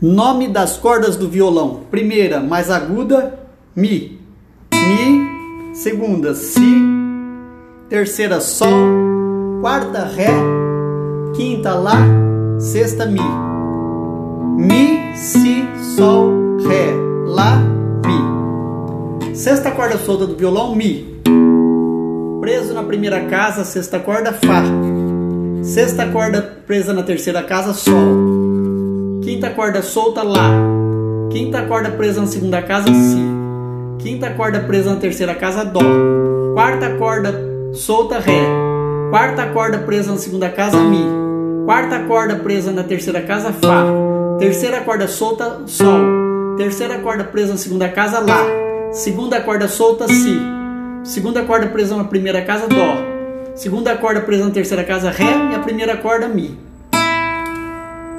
Nome das cordas do violão. Primeira, mais aguda, Mi. Mi. Segunda, Si. Terceira, Sol. Quarta, Ré. Quinta, Lá. Sexta, Mi. Mi, Si, Sol, Ré, Lá, Mi. Sexta corda solta do violão, Mi. Preso na primeira casa, sexta corda, Fá. Sexta corda presa na terceira casa, Sol. Quinta corda solta, Lá. Quinta corda presa na segunda casa, Si. Quinta corda presa na terceira casa, Dó. Quarta corda solta, Ré. Quarta corda presa na segunda casa, Mi. Quarta corda presa na terceira casa, Fá. Terceira corda solta, Sol. Terceira corda presa na segunda casa, Lá. Segunda corda solta, Si. Segunda corda presa na primeira casa, Dó. Segunda corda presa na terceira casa, Ré. E a primeira corda, Mi.